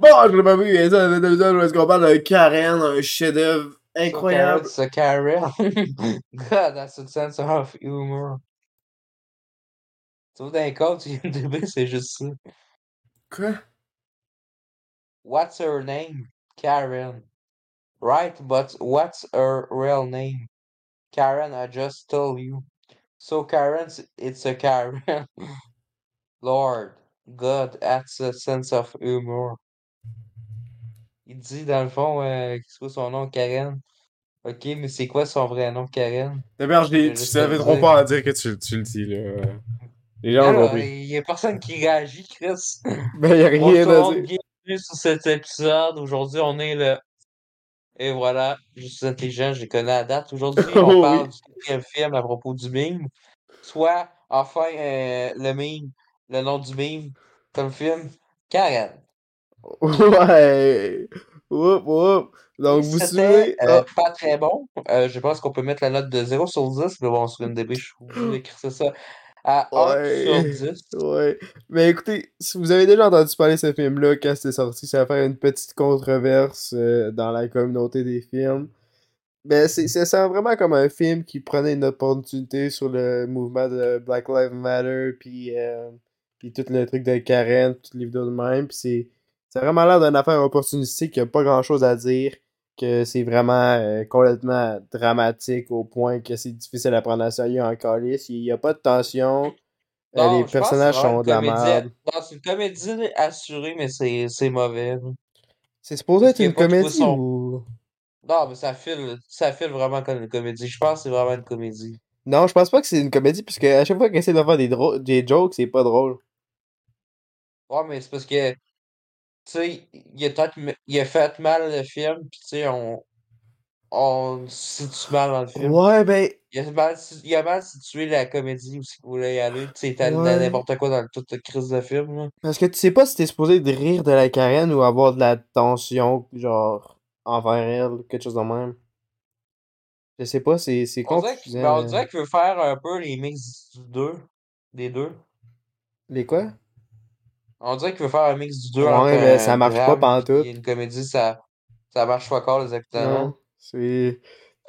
Bon, je l'ai pas vu, ça, c'est l'épisode où est-ce qu'on parle de Karen, un chef-d'œuvre incroyable. So Karen, God, that's a sense of humor. Tu vois, dans les codes, IMDb, c'est juste ça. Quoi? What's her name? Karen. Right, but what's her real name? Karen, I just told you. So Karen, it's a Karen. Lord, God, that's a sense of humor. Il dit dans le fond, euh, c'est quoi son nom, Karen? Ok, mais c'est quoi son vrai nom, Karen? D'abord, tu vais savais trop pas à dire que tu, tu le dis, là. Les gens ont Là, compris. il y a personne qui réagit, Chris. Ben, y'a rien Bonjour, à dire. bienvenue sur cet épisode. Aujourd'hui, on est le. Et voilà, je suis intelligent, je les connais à date. Aujourd'hui, Oh on oui. parle du quatrième film à propos du meme. Soit, enfin, euh, le meme, le nom du meme, comme film, Karen. Ouais. Oup, oup. Donc, vous suivez. euh, Ah, pas très bon. Euh, je pense qu'on peut mettre la note de 0 sur 10, mais bon, sur une DB, je suis obligé d'écrire ça à 1 sur Ouais. 10. Ouais. Mais écoutez, si vous avez déjà entendu parler de ce film-là quand c'était sorti, ça va faire une petite controverse euh, dans la communauté des films. Ben, c'est, ça sent vraiment comme un film qui prenait une opportunité sur le mouvement de Black Lives Matter, puis, euh, puis tout le truc de Karen, tout les vidéos de même, puis c'est, c'est vraiment l'air d'une affaire opportunistique qui a pas grand-chose à dire, que c'est vraiment euh, complètement dramatique au point que c'est difficile à prendre à sérieux en calice. Il y a pas de tension, euh, Non, les personnages sont de la merde. C'est une comédie assurée, mais c'est mauvais. C'est supposé être qu'il a une comédie son. ou... Non, mais ça file, ça file vraiment comme une comédie. Je pense que c'est vraiment une comédie. Non, je pense pas que c'est une comédie, parce que à chaque fois qu'il essaie de faire des, des jokes, c'est pas drôle. Ouais, mais c'est parce que, sais, il a peut-être m- il a fait mal le film, puis tu sais, on, on situe mal dans le film. Ouais, ben... Il a mal, il a mal situé la comédie où il voulait y aller. Tu sais, t'as Ouais. n'importe quoi dans toute crise de film. Là. Parce que tu sais pas si t'es supposé de rire de la Karen ou avoir de la tension, genre, envers elle, quelque chose de même. Je sais pas, c'est c'est On dirait qu'il confusant. ben, on dirait qu'il veut faire un peu les mix du deux, des deux. Les quoi? On dirait qu'il veut faire un mix du deux Ouais, mais ça marche pas pantoute. une comédie, ça, ça marche pas encore exactement. Non, c'est...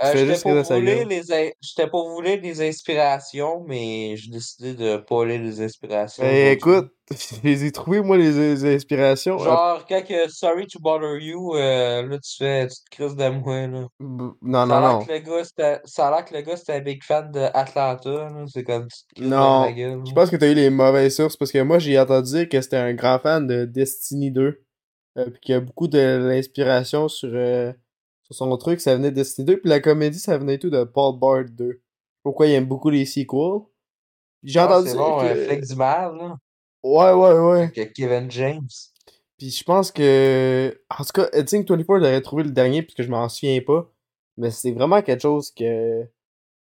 Euh, j'étais pour in- pour vous lire des inspirations, mais j'ai décidé de pas lire les inspirations Ben écoute, je les ai trouvées, moi, les, les inspirations. euh, Genre, quand que Sorry to Bother You, euh, là, tu fais, tu te crises de moi, là. b- Non, Ça non, non. que le gars, ça a l'air que le gars, c'était un big fan d'Atlanta. C'est comme, tu te crises de Non, gueule, je pense que t'as eu les mauvaises sources parce que moi j'ai entendu dire que c'était un grand fan de Destiny 2. Euh, puis qu'il y a beaucoup de l'inspiration sur, euh, sur son truc, ça venait de Destiny 2. Puis la comédie, ça venait tout de Paul Bart 2. Pourquoi il aime beaucoup les sequels. J'ai Ah, entendu c'est bon, euh, que. Flick du mal, là. Ouais, ouais, ouais. Avec Kevin James. Puis je pense que. En tout cas, Editing 24 aurait trouvé le dernier puisque je m'en souviens pas. Mais c'est vraiment quelque chose que.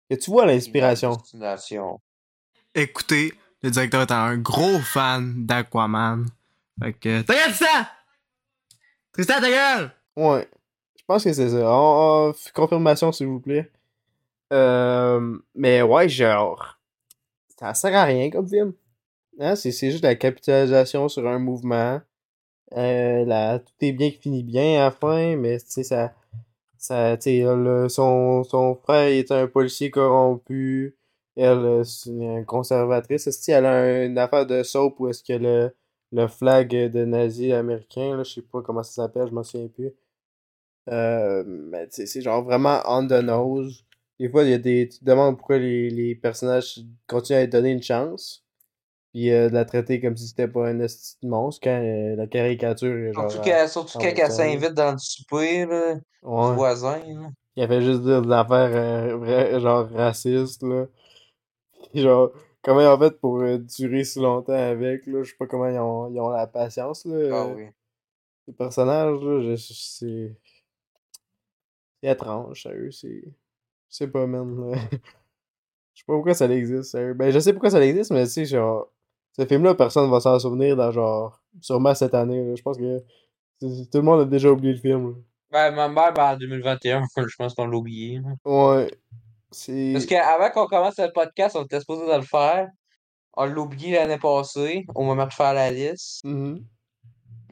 Que tu vois l'inspiration. Destination. Écoutez, le directeur est un gros fan d'Aquaman. Fait que. Ta gueule, Tristan! Tristan, ta gueule! Ouais. Je pense que c'est ça. Confirmation, s'il vous plaît. Euh, mais ouais, genre. Ça sert à rien comme film. Hein, c'est juste la capitalisation sur un mouvement. Euh, tout est bien qui finit bien à la fin, mais tu sais, ça. ça tu sais, le- son, son frère est un policier corrompu. Elle, euh, c'est une conservatrice. Est-ce elle a une affaire de soap où est-ce que le, le flag de nazi américain, là, je sais pas comment ça s'appelle, je m'en souviens plus. Euh, mais c'est genre vraiment on the nose. Des fois, il y a des. Tu te demandes pourquoi les, les personnages continuent à être donner une chance. Puis euh, de la traiter comme si c'était pas un monstre quand euh, la caricature est genre. Surtout surtout quand elle s'invite dans le souper, là, du voisin, là. Il a fait juste dire des affaires genre racistes, là. Puis genre, comment ils ont fait pour durer si longtemps avec, là. Je sais pas comment ils ont, ils ont la patience, là. Ah oui. Les personnages, là, je, je- c'est. Étrange, sérieux, c'est. Je sais pas, man. là. Je sais pas pourquoi ça existe, sérieux. Ben, je sais pourquoi ça existe, mais tu sais, genre. Ce film-là, personne va s'en souvenir dans genre. Sûrement cette année, là. Je pense que. Tout le monde a déjà oublié le film, là. Ben, ma mère, ben, en 2021, je pense qu'on l'a oublié. Ouais. Parce qu'avant qu'on commence le podcast, on était supposé de le faire. On l'a oublié l'année passée, au moment de faire la liste. Mhm.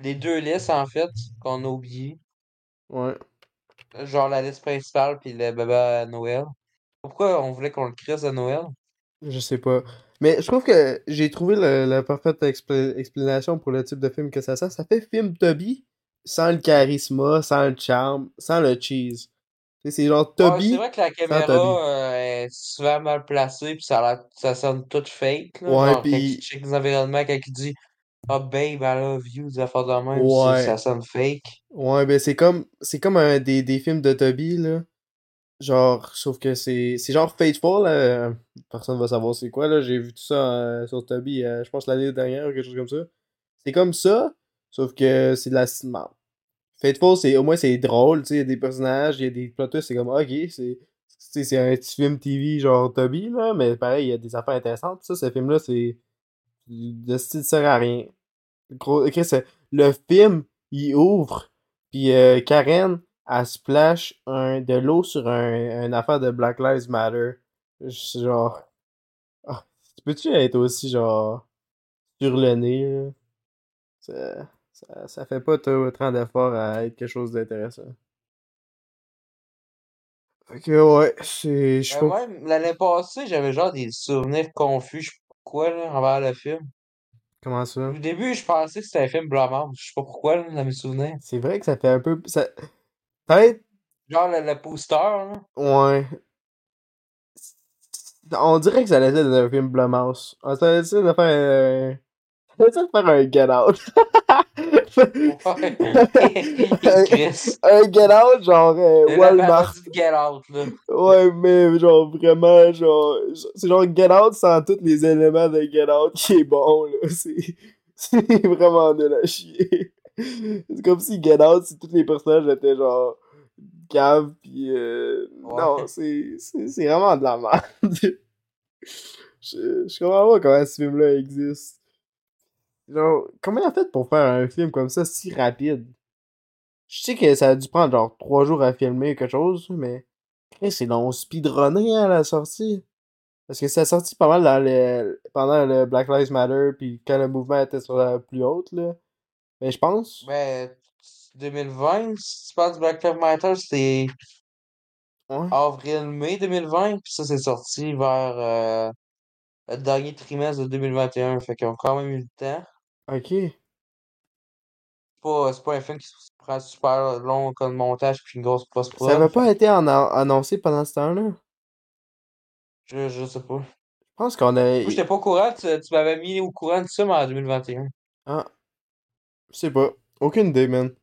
les deux listes, en fait, qu'on a oubliées. Ouais. Genre la liste principale puis le bébé à Noël. Pourquoi on voulait qu'on le crisse à Noël? Je sais pas. Mais je trouve que j'ai trouvé le- la parfaite expla- explanation pour le type de film que ça sert. Ça fait film Toby sans le charisme, sans le charme, sans le cheese. C'est genre Ouais, Toby. c'est vrai que la caméra euh, est souvent mal placée puis ça, a ça sonne tout fake. Là, Ouais, puis- quand check les environnements, quand il dit Ah, babe, I love you, des affaires de même, Ouais. ça sonne fake. Ouais, ben c'est comme c'est comme un des, des films de Toby là. Genre, sauf que c'est c'est genre Fateful, là. personne va savoir c'est quoi là, j'ai vu tout ça euh, sur Toby, euh, je pense l'année dernière ou quelque chose comme ça. C'est comme ça, sauf que c'est de la cinéma. Fateful, c'est au moins c'est drôle, tu sais, il y a des personnages, il y a des plot twists, c'est comme OK, c'est tu sais, c'est un petit film TV genre Toby là, mais pareil, il y a des affaires intéressantes. Ça, ce film là, c'est de style sert à rien. Gros, Chris, le film, il ouvre, puis euh, Karen, elle splash un, de l'eau sur un, une affaire de Black Lives Matter. Genre. Ah, tu peux-tu être aussi, genre, sur le nez, là? Ça, ça, ça fait pas autant d'efforts à être quelque chose d'intéressant. Que, ouais, c'est. Même l'année passée, j'avais genre des souvenirs confus, je pourquoi, là, envers le film? Comment ça? Au début, je pensais que c'était un film Blumhouse, je sais pas pourquoi, là, dans mes souvenirs. C'est vrai que ça fait un peu. Ça... Peut-être. Genre le, le poster, là. Ouais. On dirait que ça allait être un film Blumhouse. On ça allait de faire un. Ça allait de faire un Get Out. Un Get Out, genre euh, Walmart. Get Out, là. Ouais, mais genre vraiment, genre. C'est genre Get Out sans tous les éléments de Get Out qui est bon, là. C'est. C'est vraiment de la chier. C'est comme si Get Out, si tous les personnages étaient genre. Cave, pis euh, Ouais. Non, c'est vraiment de la merde. je, je comprends pas comment ce film-là existe. Genre, comment il a fait pour faire un film comme ça si rapide? Je sais que ça a dû prendre genre trois jours à filmer ou quelque chose, mais c'est long speedrunné à la sortie. Parce que ça a sorti pas mal dans pendant le Black Lives Matter, puis quand le mouvement était sur la plus haute, là. Mais je pense. Ben, 2020, si tu parles du Black Lives Matter, c'était Ouais. avril-mai 2020, puis ça, c'est sorti vers euh, le dernier trimestre de 2021, fait qu'ils ont quand même eu le temps. Ok. C'est pas, c'est pas un film qui se prend super long comme montage puis une grosse post-prod. Ça avait pas été en- annoncé pendant ce temps-là? Je, je sais pas. Je pense qu'on a. Moi, j'étais pas au courant, tu, tu m'avais mis au courant de ça, mais en 2021. Ah. Je sais pas. Aucune idée, man.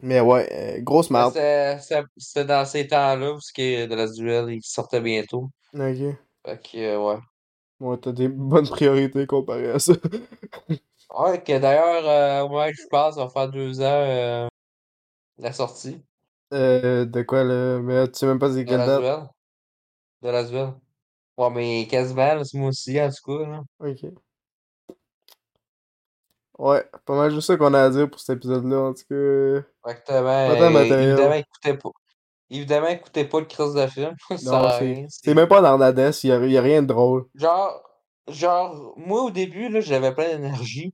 Mais ouais, euh, grosse merde. C'était c'était- c'était dans ces temps-là, parce que de la duel, il sortait bientôt. Ok. Fait que, euh, ouais. Ouais, t'as des bonnes priorités comparé à ça. Ouais, que d'ailleurs, euh, au moment où je passe, ça va faire deux ans euh, la sortie euh, de quoi, là? Mais tu sais même pas c'est de quelle date? duel. De la duel. Ouais, mais quasiment, c'est moi aussi, en tout cas, là. Ok. Ouais, pas mal juste ça qu'on a à dire pour cet épisode-là, en tout cas. Exactement. Pas tant de matériel. évidemment, écoutez pas. Évidemment, écoutez pas le crise de film. c'est même pas dans la DES, y y a rien de drôle. Genre, genre, moi au début, là, j'avais plein d'énergie.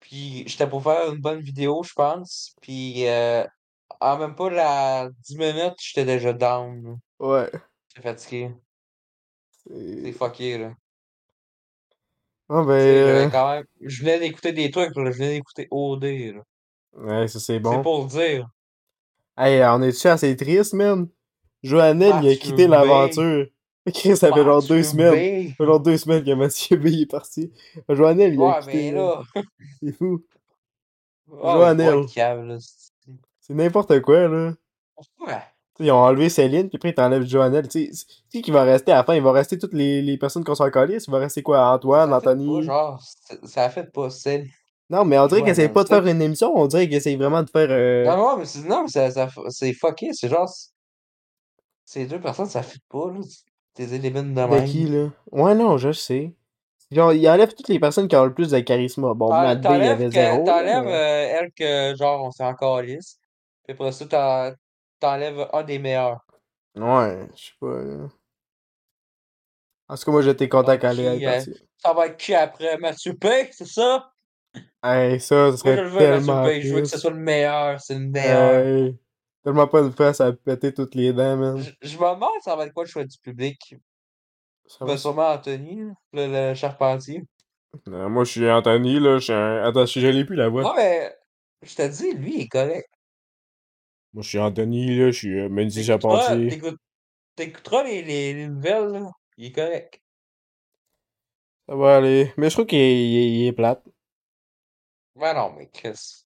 Puis j'étais pour faire une bonne vidéo, je pense. Puis euh, en même pas la 10 minutes, j'étais déjà down. Ouais. J'étais fatigué. C'est C'est... fucké, là. Ah ben... euh, quand même. Je venais d'écouter des trucs, là. Je venais d'écouter OD, là. Ouais, ça c'est C'est bon. pour le dire. Hey, on est-tu assez triste, man? Joannel, il a quitté B. l'aventure. Chris, ça fait genre deux semaines. B. Ça fait genre deux semaines que Mathieu B est parti. Joannel, il a Ouais, quitté. mais là. là. C'est fou. Oh, Joannel. c'est- n'importe quoi, là. Ouais. T'sais, ils ont enlevé Céline, puis après ils t'enlèvent Joannel. Tu sais, qui va rester à la fin? Il va rester toutes les, les personnes qu'on s'en calisse? Il va rester quoi? Antoine, Ça Anthony? pas, genre, ça fait pas celle. Non, mais on dirait qu'ils Joannel, essayent pas de faire une émission, on dirait qu'ils essayent vraiment de faire. euh, Non, non, mais c'est, non, mais ça, ça, c'est fucké, c'est genre. Ces deux personnes, ça fait pas, là. T'es élimines de De même. qui, là? Ouais, non, je sais. Genre, ils enlèvent toutes les personnes qui ont le plus de charisme. Bon, T'en- Matt B, il avait zéro. t'enlèves, mais- euh, elle que, genre, on s'en calisse. Puis après ça, t'en- t'enlèves un des meilleurs. Ouais, je sais pas, là. En tout cas, moi, j'étais content ait qui, euh, parti. Ça va être qui après? Mathieu P, c'est ça? Hey, ça, ça Moi, serait je le veux, Mathieu Page. Je veux que ce soit le meilleur. C'est le meilleur. Hey, tellement pas une face à péter toutes les dents, man. Je, me demande ça va être quoi le choix du public? Ça va- sûrement Anthony, là, le, le charpentier. Non, moi, je suis Anthony, là. Je suis un... Attends, je l'ai plus, la voix. Non, mais je te dis, lui, il est correct. Moi, je suis Anthony, là. Je suis euh, Mendy Charpentier. t'écouteras les, les, les nouvelles, là. Il est correct. Ça va aller. Mais je trouve qu'il est, est plate. Ben non, mais Chris.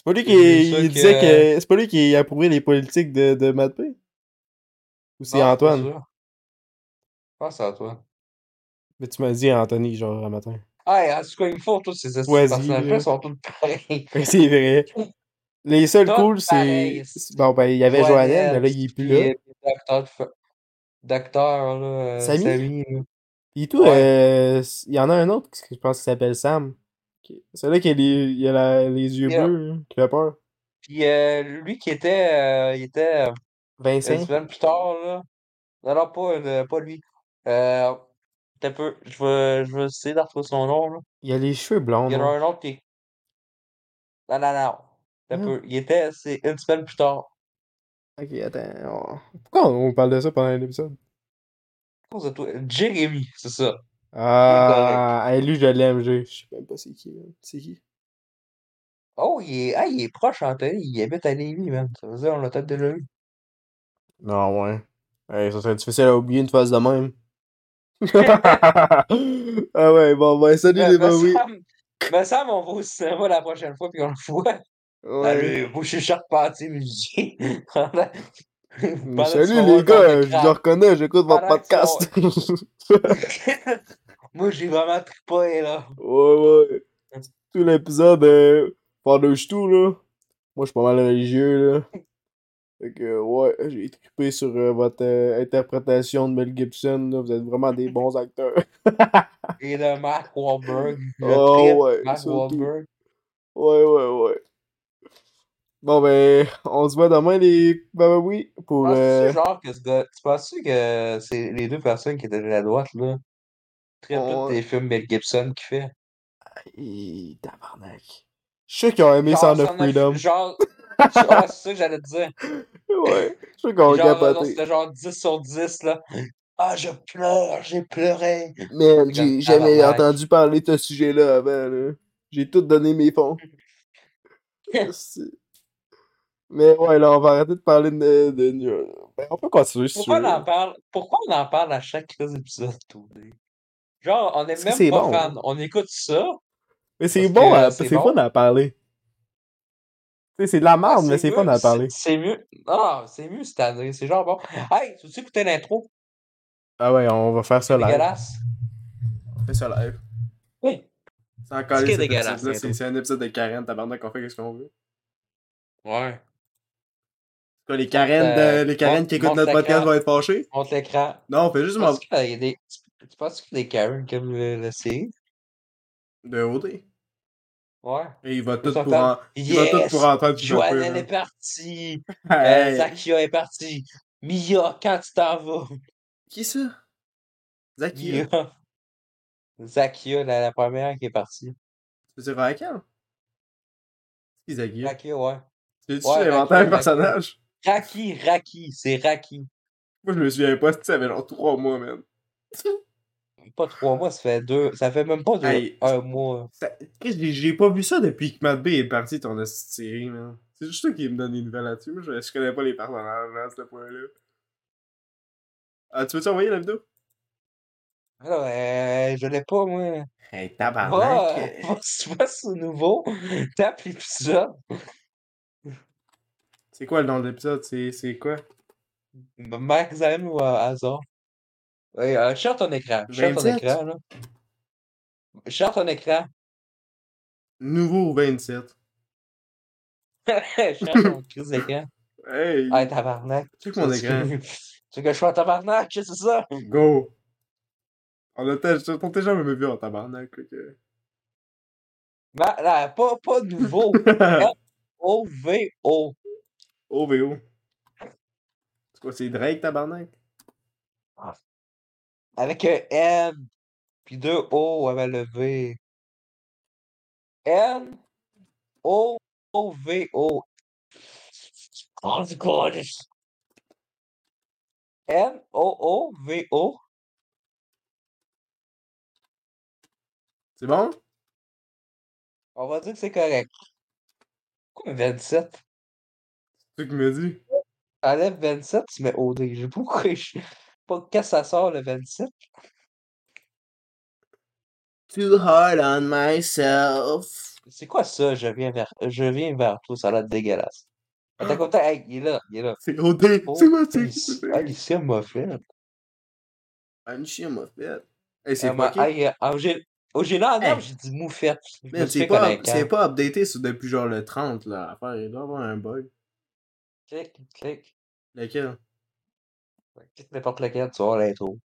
C'est pas lui qui il disait que. C'est pas lui qui approuvait les politiques de, de Matt P? Ou c'est pas Antoine? sûr. Je pense que c'est Antoine. Mais tu m'as dit Anthony, genre, un matin. Ah, en tout cas, il me faut tous ces personnages-là là. sont tous pareils. C'est vrai. Les seuls Tout cool, c'est. Bon, ben, il y avait Joannelle, mais là, il est plus là. Euh, Docteur, Docteur, là. euh, Samy? Samy, là. Et tout, Ouais. euh, il y en a un autre je pense qu'il s'appelle Sam. Qui- Celui-là qui a les, il a la- les yeux Yeah. bleus, là, qui fait peur. Puis euh, lui qui était, euh, il était euh, une Vincent. semaine plus tard, là. Non, non, pas, pas lui. Euh, t'as peu, je vais, je vais essayer de retrouver son nom, là. Il a les cheveux blonds. Il y en a un autre qui est... Non, non, non. T'as Hein? peu. Il était, c'est une semaine plus tard. Ok, attends. on- Pourquoi on parle de ça pendant l'épisode? Jérémy, c'est ça. Ah, lui, je l'aime, je je sais même pas c'est qui. man. C'est qui? Oh, il est, ah, il est proche, Anthony. Il habite à Lévis, man. Ça veut dire, on l'a peut-être déjà eu. Non, ouais. Hey, ça serait difficile à oublier une phase de même. ah ouais, bon, ben, salut Mais, les babouis. Sam, mais Sam, on va au cinéma la prochaine fois, puis on le voit. Ouais. Je suis charpentier pendant salut les gars, je le reconnais, j'écoute votre podcast. Moi, j'ai vraiment trippé, là. ouais, ouais. Tout l'épisode, euh, par-dessus tout, là. Moi, je suis pas mal religieux, là. Fait que, ouais, j'ai trippé sur euh, votre euh, interprétation de Mel Gibson, là. Vous êtes vraiment des bons acteurs. Et de Mark Wahlberg. Je Oh, trippe ouais, Mark. Wahlberg. Ouais, ouais, ouais. Bon, ben, on se voit demain, les babouis, pour... Penses-tu, Euh... genre, que ce gars. Tu que c'est les deux personnes qui étaient de la droite, là? Tous Ouais. les films Mel Gibson qu'il fait. Et tabarnak. Je sûr qu'ils ont aimé Sound of Freedom. Genre. c'est ça que j'allais te dire. Ouais, je là, non, capoté. c'était genre 10 sur 10, là. Ah, je pleure, j'ai pleuré. C'est j'ai jamais entendu parler de ce sujet-là avant, là. J'ai tout donné mes fonds. Mais ouais, là, on va arrêter de parler de... de... Ben, on peut continuer, Pourquoi on en parle? Pourquoi on en parle à chaque épisode, Tony? Genre, on est même pas bon? fan. On écoute ça. Mais c'est bon, à- c'est bon. fun à parler. Tu sais, c'est de la Ah, merde, mais c'est fun à parler. C'est mieux. Non, c'est mieux cette année. C'est genre bon. Hey, tu veux écouter l'intro? Ah ouais, on va faire ça C'est live. dégueulasse. On fait ça live. Oui. C'est encore c'est un épisode de Karen, tabarnak, on fait ce qu'on veut. Ouais. Quoi, les Karen, euh, de- les Karen montre- qui écoutent notre podcast vont être fâchés? Montre l'écran. Non, on fait juste Tu mon... penses qu'il y a des. Tu penses qu'il des Karen aiment le, le série? de OD. Ouais. Et il va tout pour, en... il va tout pour entendre Joannelle est partie. Euh, Hey. Zakia est partie. Mia, quand tu t'en vas? Qui ça? Zaki. Mia. Zakia, la, la première qui est partie. Tu veux dire Raquel? C'est qui Zaki? Zakia, ouais. Tu Ouais, inventé un personnage? Raki, Raki, c'est Raki. Moi, je me souviens pas, ça avait genre 3 mois, man. Pas trois mois, ça fait deux. Ça fait même pas deux, Hey. un mois. Ça- J'ai pas vu ça depuis que Matt B est parti ton série, man. C'est juste toi qui me donne des nouvelles là-dessus. Moi, je, je connais pas les personnages là, à ce point-là. Ah, tu veux-tu envoyer la vidéo? Alors, euh, je l'ai pas, moi. Hey, tabarnak! va, sur- va sur nouveau, tape l'épisode. C'est quoi le nom de l'épisode? C'est c'est quoi? Max Zane ou euh, Ouais, euh, share ton écran. Share ton 27? écran, là. Share ton écran. Nouveau 27. share ton crise d'écran. Hey! Ah, tabarnak. Check mon Tu- écran. Tu veux que je sois tabarnak, c'est ça? Go! On a t'a jamais vu en tabarnak, que... Non, non, pas, pas nouveau. O-V-O. OVO. C'est quoi, c'est Drake, tabarnak? Avec un N. Puis deux O avec le V. N O O V O. Oh? N O O V O. C'est bon? On va dire que c'est correct. Pourquoi 27? C'est toi qui me dit. Enlève 27, tu mets OD. Je sais pas. Pas quand ça sort le 27. Too hard on myself. C'est quoi ça? Je viens vers, je viens vers toi, ça a l'air dégueulasse. Attends, comme ça, hey, il est là, il est là. C'est OD. Oh, C'est moi, c'est Alicia- Alicia m'a fait. Alicia m'a fait. Hey, c'est hey, euh, ah, j'ai en Hey. dit moufette. Suis c'est pas, c'est pas updaté sur depuis genre le 30 là. L'affaire, il doit y avoir un bug. Clique, clique. Lequel? Clique n'importe lequel, tu vas voir l'intro.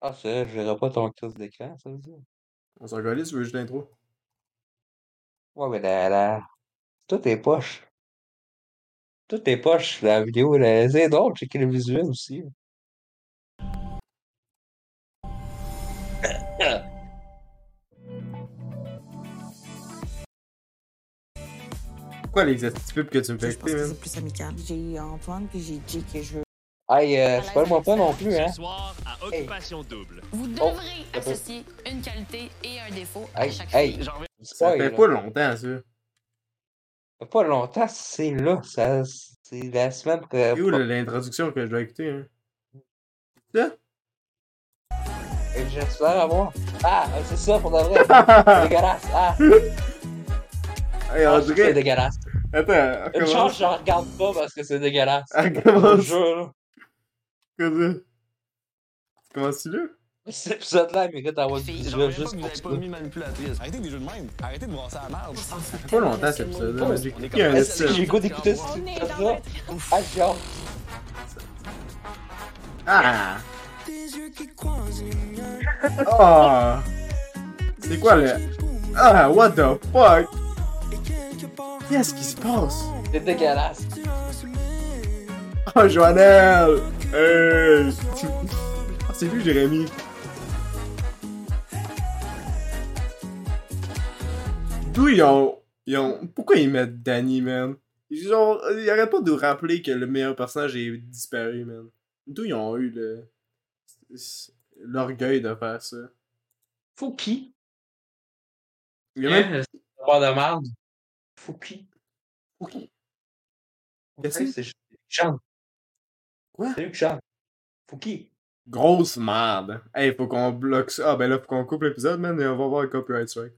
Ah, c'est vrai, je verrai pas ton crise d'écran, ça veut dire. On s'en calisse, tu veux juste l'intro? Ouais, mais la, la... Tout est poche. Tout est poche, la vidéo. là. C'est drôle, checker le visuel aussi. Pourquoi les pubs que tu me fais Je pense écouter, que c'est plus amical. J'ai Antoine puis j'ai dit que je veux. Hey, euh, spoil-moi pas non plus, hein. Ce soir, à Occupation Double. Vous Oh, devrez peut- associer une qualité et un défaut à Hey, chaque hey. Ça fait pas longtemps, ça. Pas longtemps, c'est là. Ça, c'est la semaine que. C'est où l'introduction que je dois écouter, hein? Ça? J'ai l'air à voir. Ah, c'est ça pour de vrai. C'est dégueulasse. Ah, Hey, ah, on c'est dégueulasse. Attends, Une chance, je regarde pas parce que c'est dégueulasse. Là. Quoi ça? Tu là? Cet épisode-là, il mérite d'avoir du visuel juste pour ça. manipulatrice. Arrêtez des jeux de même. Arrêtez de brasser la. Ça fait pas longtemps cet épisode-là, mais j'ai goût d'écouter cet épisode-là? Ah, j'ai hâte. Ah! Ah! C'est quoi le. Ah, what the fuck? Qu'est-ce qui se passe? C'est dégueulasse. Oh, Joannelle! Hey! Ah, c'est lui, Jérémy. D'où ils ont, ils ont. Pourquoi ils mettent Danny, man? Ils, ont... ils arrêtent pas de nous rappeler que le meilleur personnage est disparu, man. D'où ils ont eu le. l'orgueil de faire ça? Fouki. Il y a même. Hein, c'est pas de merde. Fouki. Fouki. Ouais, Qu'est-ce que c'est chante. Quoi? C'est lui qui chante. Fouki. Grosse merde. Hey, faut qu'on bloque ça. Ah, ben là, faut qu'on coupe l'épisode, man, et on va voir le copyright strike.